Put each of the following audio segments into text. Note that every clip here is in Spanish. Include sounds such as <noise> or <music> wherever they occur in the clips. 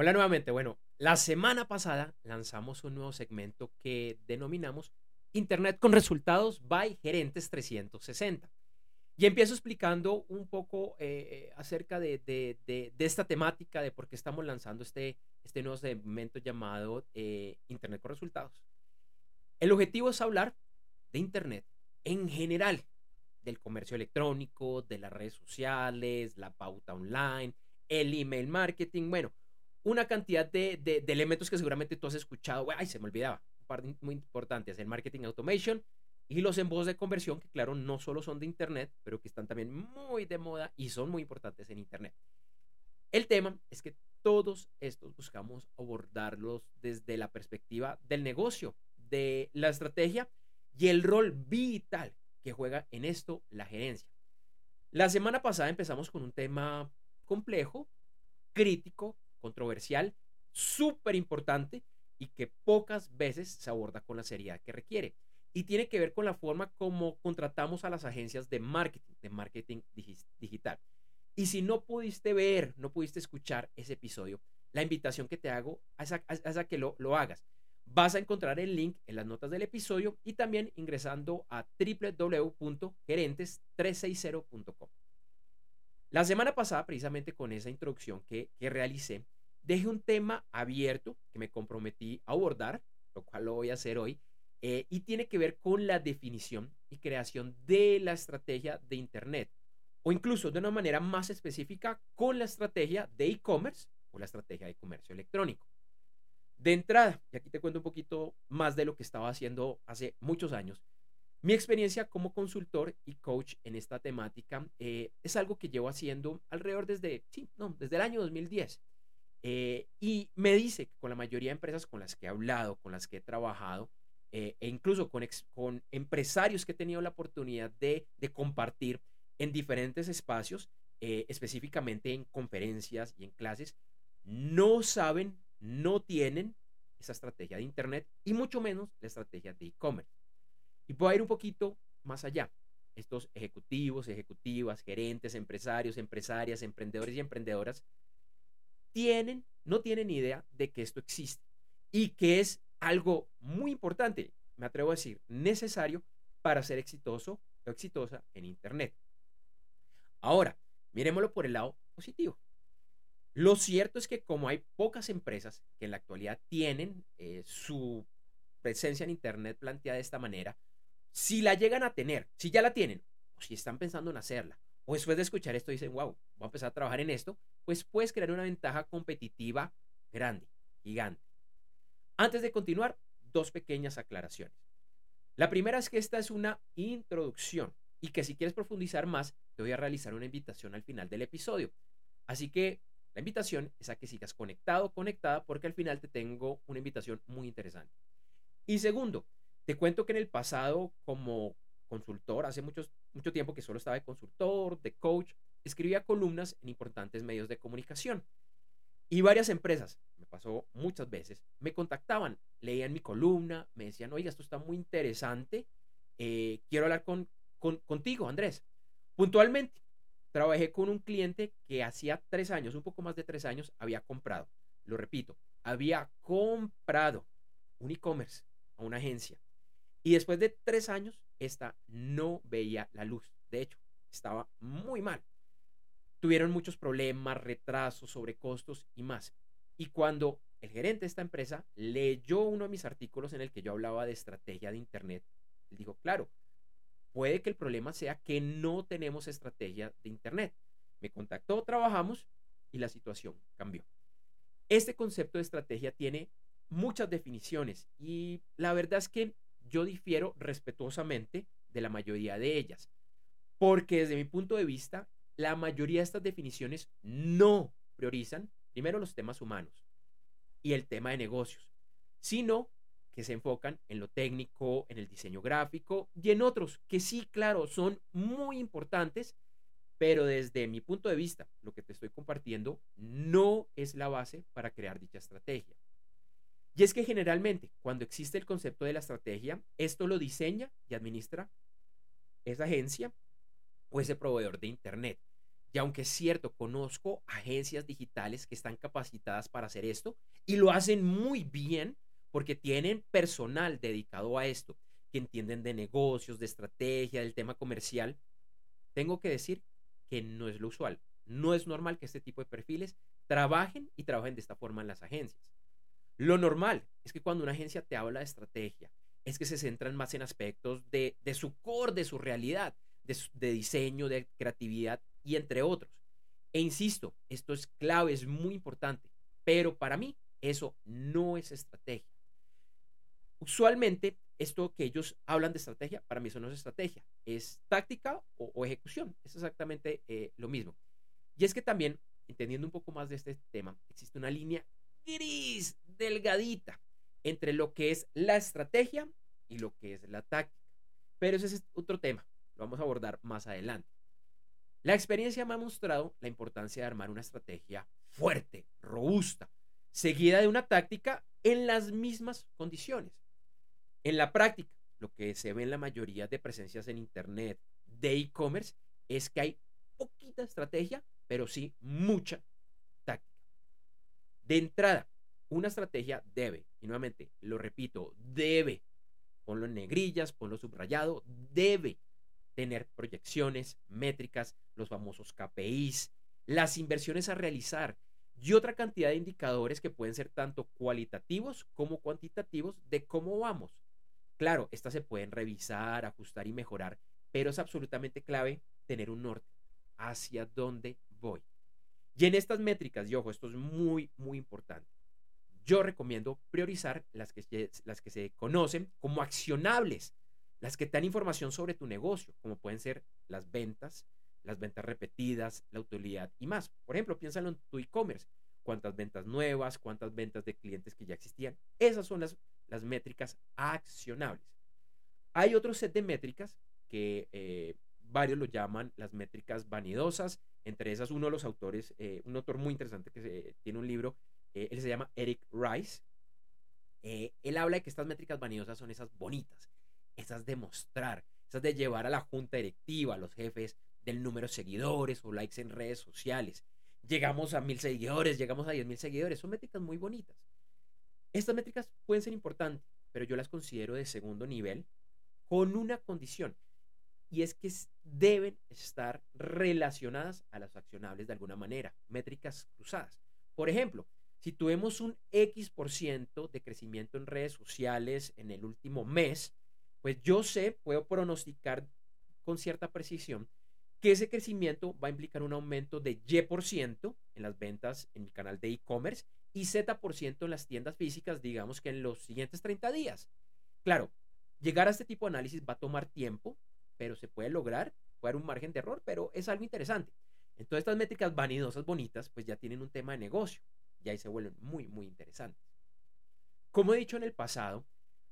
Hola nuevamente. Bueno, la semana pasada lanzamos un nuevo segmento que denominamos Internet con resultados by Gerentes 360. Y empiezo explicando un poco eh, acerca de, esta temática, de por qué estamos lanzando este, este nuevo segmento llamado eh, Internet con resultados. El objetivo es hablar de Internet en general, del comercio electrónico, de las redes sociales, la pauta online, el email marketing, bueno, una cantidad de, elementos que seguramente tú has escuchado. Ay, se me olvidaba. Un par muy importantes. El marketing automation y los embudos de conversión, que claro, no solo son de Internet, pero que están también muy de moda y son muy importantes en Internet. El tema es que todos estos buscamos abordarlos desde la perspectiva del negocio, de la estrategia y el rol vital que juega en esto la gerencia. La semana pasada empezamos con un tema complejo, crítico, controversial, súper importante y que pocas veces se aborda con la seriedad que requiere. Y tiene que ver con la forma como contratamos a las agencias de marketing, de marketing digital. Y si no pudiste ver, no pudiste escuchar ese episodio, la invitación que te hago es a, que lo, lo hagas. Vas a encontrar el link en las notas del episodio y también ingresando a www.gerentes360.com. La semana pasada, precisamente con esa introducción que, realicé, dejé un tema abierto que me comprometí a abordar, lo cual lo voy a hacer hoy, eh, y tiene que ver con la definición y creación de la estrategia de Internet, o incluso de una manera más específica con la estrategia de e-commerce o la estrategia de comercio electrónico. De entrada, y aquí te cuento un poquito más de lo que estaba haciendo hace muchos años, mi experiencia como consultor y coach en esta temática eh, es algo que llevo haciendo alrededor desde, sí, no, desde el año 2010. Eh, y me dice que con la mayoría de empresas con las que he hablado, con las que he trabajado, eh, e incluso con, con empresarios que he tenido la oportunidad de, de compartir en diferentes espacios, específicamente en conferencias y en clases, no saben, no tienen esa estrategia de Internet y mucho menos la estrategia de e-commerce. Y puedo ir un poquito más allá. Estos ejecutivos, ejecutivas, gerentes, empresarios, empresarias, emprendedores y emprendedoras tienen, no tienen idea de que esto existe y que es algo muy importante, me atrevo a decir, necesario para ser exitoso o exitosa en Internet. Ahora, miremoslo por el lado positivo. Lo cierto es que como hay pocas empresas que en la actualidad tienen eh, su presencia en Internet planteada de esta manera, si la llegan a tener, si ya la tienen, o si están pensando en hacerla, o después de escuchar esto dicen, wow, voy a empezar a trabajar en esto, pues puedes crear una ventaja competitiva grande, gigante. Antes de continuar, dos pequeñas aclaraciones. La primera es que esta es una introducción y que si quieres profundizar más, te voy a realizar una invitación al final del episodio. Así que la invitación es a que sigas conectado conectada porque al final te tengo una invitación muy interesante. Y segundo, te cuento que en el pasado, como consultor, hace mucho tiempo que solo estaba de consultor, de coach, escribía columnas en importantes medios de comunicación. Y varias empresas, me pasó muchas veces, me contactaban, leían mi columna, me decían, oiga, esto está muy interesante, eh, quiero hablar con, contigo, Andrés. Puntualmente, trabajé con un cliente que hacía tres años, un poco más de tres años, había comprado, lo repito, había comprado un e-commerce a una agencia y después de tres años, esta no veía la luz. De hecho, estaba muy mal. Tuvieron muchos problemas, retrasos, sobrecostos y más. Y cuando el gerente de esta empresa leyó uno de mis artículos en el que yo hablaba de estrategia de Internet, él dijo, claro, puede que el problema sea que no tenemos estrategia de Internet. Me contactó, trabajamos y la situación cambió. Este concepto de estrategia tiene muchas definiciones y la verdad es que yo difiero respetuosamente de la mayoría de ellas, porque desde mi punto de vista, la mayoría de estas definiciones no priorizan primero los temas humanos y el tema de negocios, sino que se enfocan en lo técnico, en el diseño gráfico y en otros que sí, claro, son muy importantes, pero desde mi punto de vista, lo que te estoy compartiendo no es la base para crear dicha estrategia. Y es que generalmente cuando existe el concepto de la estrategia, esto lo diseña y administra esa agencia o ese proveedor de Internet. Y aunque es cierto, conozco agencias digitales que están capacitadas para hacer esto y lo hacen muy bien porque tienen personal dedicado a esto, que entienden de negocios, de estrategia, del tema comercial. Tengo que decir que no es lo usual. No es normal que este tipo de perfiles trabajen y trabajen de esta forma en las agencias. Lo normal es que cuando una agencia te habla de estrategia, es que se centran más en aspectos de, su core, de su realidad, de, diseño, de creatividad y entre otros. E insisto, esto es clave, es muy importante, pero para mí eso no es estrategia. Usualmente, esto que ellos hablan de estrategia, para mí eso no es estrategia, es táctica o, ejecución, es exactamente eh, lo mismo. Y es que también, entendiendo un poco más de este tema, existe una línea gris, delgadita, entre lo que es la estrategia y lo que es la táctica. Pero ese es otro tema, lo vamos a abordar más adelante. La experiencia me ha mostrado la importancia de armar una estrategia fuerte, robusta, seguida de una táctica en las mismas condiciones. En la práctica, lo que se ve en la mayoría de presencias en Internet de e-commerce es que hay poquita estrategia, pero sí mucha. De entrada, una estrategia debe, y nuevamente lo repito, debe, ponlo en negrillas, ponlo subrayado, debe tener proyecciones, métricas, los famosos KPIs, las inversiones a realizar y otra cantidad de indicadores que pueden ser tanto cualitativos como cuantitativos de cómo vamos. Claro, estas se pueden revisar, ajustar y mejorar, pero es absolutamente clave tener un norte hacia dónde voy. Y en estas métricas, y ojo, esto es muy, muy importante yo recomiendo priorizar las que, las que se conocen como accionables, las que te dan información sobre tu negocio, como pueden ser las ventas, las ventas repetidas, la utilidad y más. Por ejemplo, piénsalo en tu e-commerce. ¿Cuántas ventas nuevas? ¿Cuántas ventas de clientes que ya existían? Esas son las, las métricas accionables. Hay otro set de métricas que eh, varios lo llaman las métricas vanidosas. Entre esas, uno de los autores, eh, un autor muy interesante que tiene un libro eh, él se llama Eric Rice. Eh, él habla de que estas métricas vanidosas son esas bonitas, esas de mostrar, esas de llevar a la junta directiva, a los jefes del número de seguidores o likes en redes sociales. Llegamos a mil seguidores, llegamos a diez mil seguidores. Son métricas muy bonitas. Estas métricas pueden ser importantes, pero yo las considero de segundo nivel con una condición. Y es que deben estar relacionadas a las accionables de alguna manera, métricas cruzadas. Por ejemplo, si tuvimos un X por ciento de crecimiento en redes sociales en el último mes, pues yo sé, puedo pronosticar con cierta precisión que ese crecimiento va a implicar un aumento de Y por ciento en las ventas en mi canal de e-commerce y Z por ciento en las tiendas físicas, digamos que en los siguientes 30 días. Claro, llegar a este tipo de análisis va a tomar tiempo, pero se puede lograr, puede haber un margen de error, pero es algo interesante. Entonces estas métricas vanidosas, bonitas, pues ya tienen un tema de negocio y ahí se vuelven muy, muy interesantes. Como he dicho en el pasado,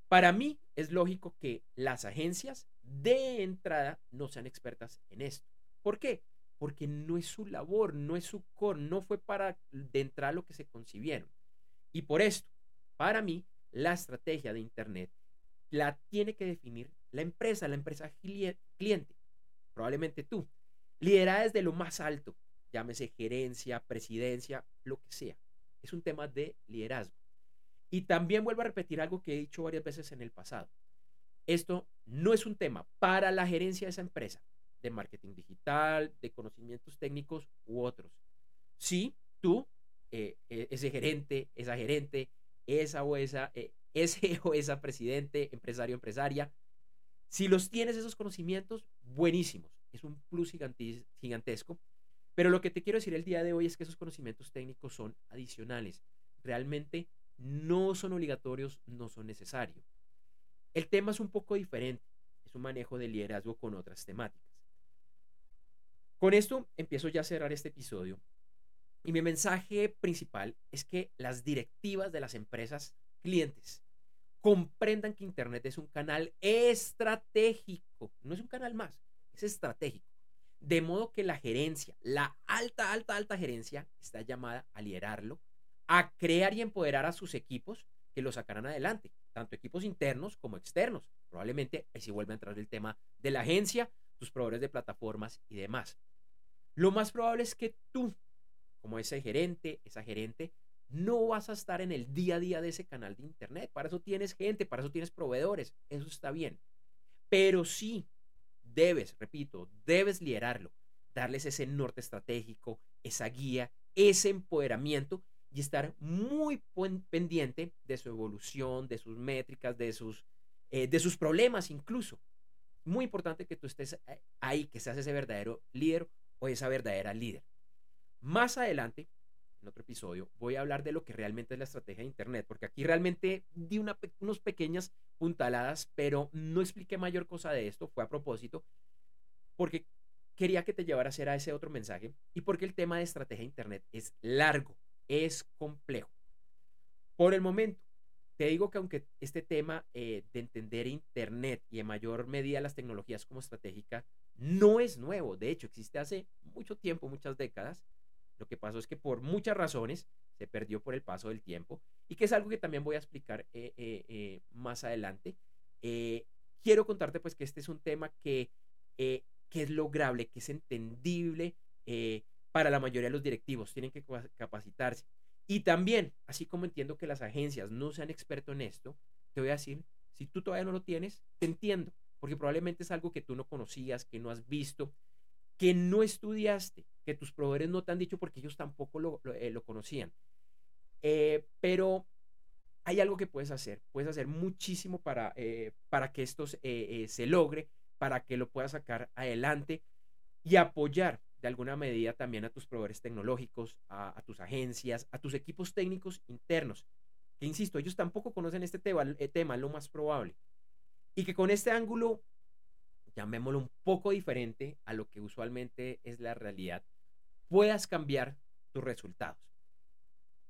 para mí es lógico que las agencias de entrada no sean expertas en esto. ¿Por qué? Porque no es su labor, no es su core, no fue para de entrada lo que se concibieron. Y por esto, para mí, la estrategia de Internet la tiene que definir la empresa, la empresa cliente, probablemente tú, liderada desde lo más alto, llámese gerencia, presidencia, lo que sea es un tema de liderazgo. Y también vuelvo a repetir algo que he dicho varias veces en el pasado. Esto no es un tema para la gerencia de esa empresa, de marketing digital, de conocimientos técnicos u otros. Si tú, eh, e, ese gerente, esa gerente, esa o esa, eh, <laughs> ese o esa presidente, empresario, empresaria, si los tienes esos conocimientos, buenísimos. Es un plus gigantesco pero lo que te quiero decir el día de hoy es que esos conocimientos técnicos son adicionales. Realmente no son obligatorios, no son necesarios. El tema es un poco diferente. Es un manejo de liderazgo con otras temáticas. Con esto empiezo ya a cerrar este episodio. Y mi mensaje principal es que las directivas de las empresas clientes comprendan que Internet es un canal estratégico. No es un canal más, es estratégico. De modo que la gerencia, la alta, alta, alta gerencia, está llamada a liderarlo, a crear y empoderar a sus equipos que lo sacarán adelante, tanto equipos internos como externos. Probablemente ahí sí vuelve a entrar el tema de la agencia, tus proveedores de plataformas y demás. lo más probable es que tú, como ese gerente, esa gerente, no vas a estar en el día a día de ese canal de internet. Para eso tienes gente, para eso tienes proveedores. Eso está bien. Pero sí, debes, repito, debes liderarlo, darles ese norte estratégico, esa guía, ese empoderamiento y estar muy pendiente de su evolución, de sus métricas, de sus, eh, de sus problemas incluso. Muy importante que tú estés eh, ahí, que seas ese verdadero líder o esa verdadera líder. Más adelante, en otro episodio, voy a hablar de lo que realmente es la estrategia de Internet, porque aquí realmente di una, unos pequeñas puntaladas, pero no expliqué mayor cosa de esto, fue a propósito, porque quería que te llevara a hacer a ese otro mensaje y porque el tema de estrategia de Internet es largo, es complejo. Por el momento, te digo que aunque este tema eh, de entender Internet y en mayor medida las tecnologías como estratégica no es nuevo, de hecho existe hace mucho tiempo, muchas décadas, lo que pasó es que por muchas razones se perdió por el paso del tiempo y que es algo que también voy a explicar eh, eh, más adelante. quiero contarte pues que este es un tema que que es lograble, que es entendible eh, para la mayoría de los directivos. Tienen que capacitarse. Y también, así como entiendo que las agencias no sean expertos en esto, te voy a decir, si tú todavía no lo tienes, te entiendo, porque probablemente es algo que tú no conocías, que no has visto, que no estudiaste, que tus proveedores no te han dicho porque ellos tampoco lo, eh, conocían. Eh, pero hay algo que puedes hacer, puedes hacer muchísimo para, para que esto se logre para que lo puedas sacar adelante y apoyar de alguna medida también a tus proveedores tecnológicos, a, tus agencias, a tus equipos técnicos internos, que insisto, ellos tampoco conocen este eh, tema, lo más probable. Y que con este ángulo, llamémoslo un poco diferente a lo que usualmente es la realidad, puedas cambiar tus resultados.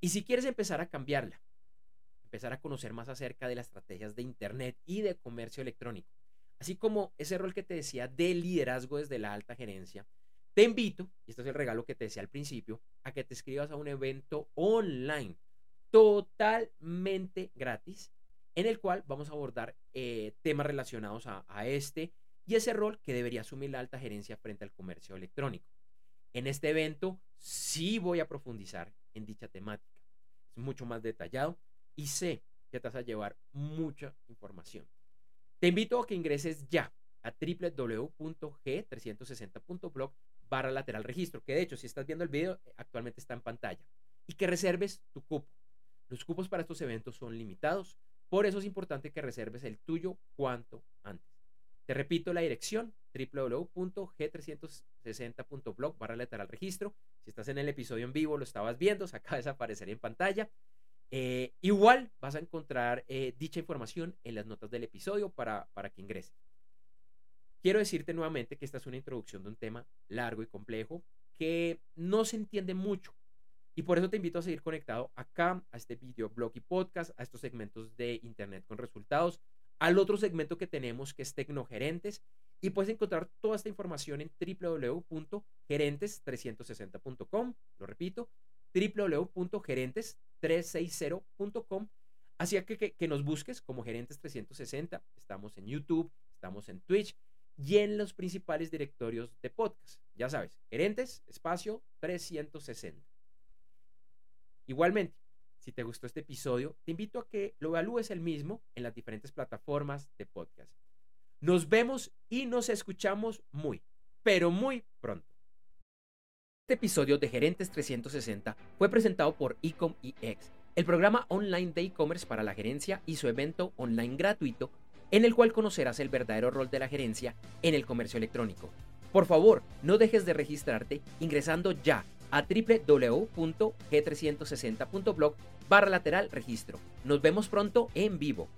Y si quieres empezar a cambiarla, empezar a conocer más acerca de las estrategias de Internet y de comercio electrónico, Así como ese rol que te decía de liderazgo desde la alta gerencia, te invito, y este es el regalo que te decía al principio, a que te escribas a un evento online totalmente gratis, en el cual vamos a abordar eh, temas relacionados a, a este y ese rol que debería asumir la alta gerencia frente al comercio electrónico. En este evento sí voy a profundizar en dicha temática. Es mucho más detallado y sé que te vas a llevar mucha información. Te invito a que ingreses ya a www.g360.blog barra lateral registro, que de hecho si estás viendo el video actualmente está en pantalla, y que reserves tu cupo. Los cupos para estos eventos son limitados, por eso es importante que reserves el tuyo cuanto antes. Te repito la dirección www.g360.blog barra lateral registro. Si estás en el episodio en vivo, lo estabas viendo, se acaba de desaparecer en pantalla. Eh, igual vas a encontrar eh, dicha información en las notas del episodio para, para que ingreses. Quiero decirte nuevamente que esta es una introducción de un tema largo y complejo que no se entiende mucho. Y por eso te invito a seguir conectado acá, a este video, blog y podcast, a estos segmentos de Internet con resultados, al otro segmento que tenemos que es Tecnogerentes. Y puedes encontrar toda esta información en www.gerentes360.com. Lo repito, www.gerentes360.com. Así que, que, nos busques como Gerentes 360. Estamos en YouTube, estamos en Twitch y en los principales directorios de podcast. Ya sabes, Gerentes, espacio 360. Igualmente, si te gustó este episodio, te invito a que lo evalúes el mismo en las diferentes plataformas de podcast. Nos vemos y nos escuchamos muy, pero muy pronto. Este episodio de Gerentes 360 fue presentado por Ecom EX, el programa online de e-commerce para la gerencia y su evento online gratuito en el cual conocerás el verdadero rol de la gerencia en el comercio electrónico. Por favor, no dejes de registrarte ingresando ya a www.g360.blog barra lateral registro. Nos vemos pronto en vivo.